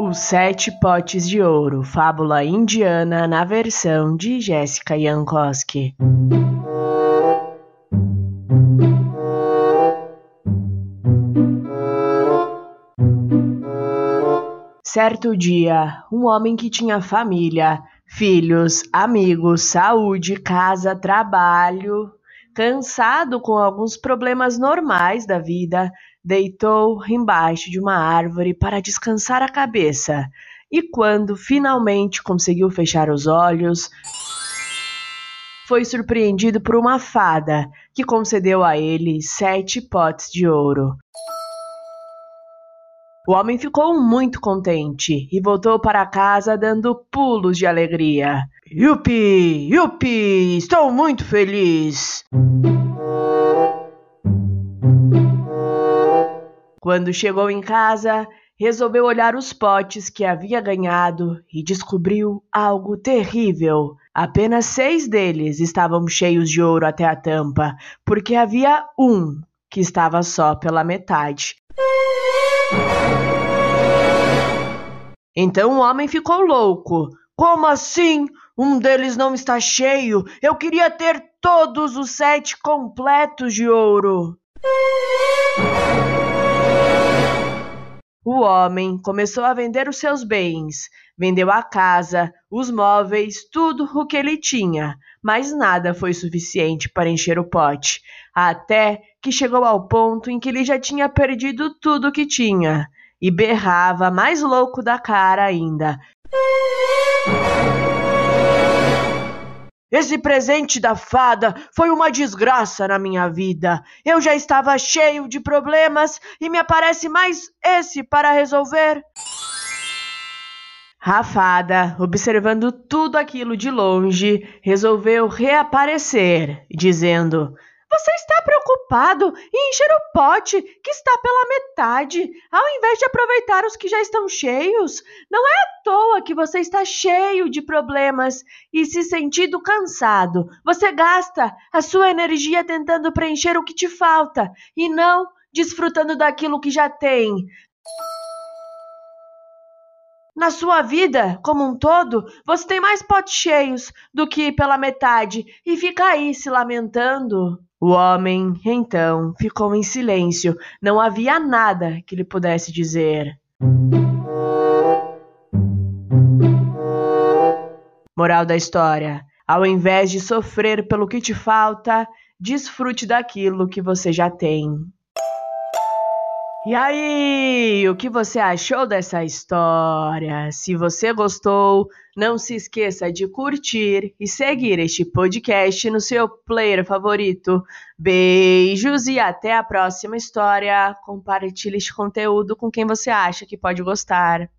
Os Sete Potes de Ouro, fábula indiana na versão de Jessica Jankowski. Certo dia, um homem que tinha família, filhos, amigos, saúde, casa, trabalho, cansado com alguns problemas normais da vida, deitou embaixo de uma árvore para descansar a cabeça. E quando finalmente conseguiu fechar os olhos, foi surpreendido por uma fada que concedeu a ele sete potes de ouro. O homem ficou muito contente e voltou para casa dando pulos de alegria. Yupi! Yupi! Estou muito feliz! Quando chegou em casa, resolveu olhar os potes que havia ganhado e descobriu algo terrível. Apenas seis deles estavam cheios de ouro até a tampa, porque havia um que estava só pela metade. Então o homem ficou louco. Como assim? Um deles não está cheio? Eu queria ter todos os sete completos de ouro. Homem começou a vender os seus bens. Vendeu a casa, os móveis, tudo o que ele tinha, mas nada foi suficiente para encher o pote, até que chegou ao ponto em que ele já tinha perdido tudo o que tinha e berrava mais louco da cara ainda. Esse presente da fada foi uma desgraça na minha vida. Eu já estava cheio de problemas e me aparece mais esse para resolver. A fada, observando tudo aquilo de longe, resolveu reaparecer, dizendo: você está preocupado em encher o pote que está pela metade, ao invés de aproveitar os que já estão cheios. Não é à toa que você está cheio de problemas e se sentindo cansado. Você gasta a sua energia tentando preencher o que te falta e não desfrutando daquilo que já tem. Na sua vida, como um todo, você tem mais potes cheios do que pela metade e fica aí se lamentando. O homem, então, ficou em silêncio. Não havia nada que lhe pudesse dizer. Moral da história: ao invés de sofrer pelo que te falta, desfrute daquilo que você já tem. E aí, o que você achou dessa história? Se você gostou, não se esqueça de curtir e seguir este podcast no seu player favorito. Beijos e até a próxima história. Compartilhe este conteúdo com quem você acha que pode gostar.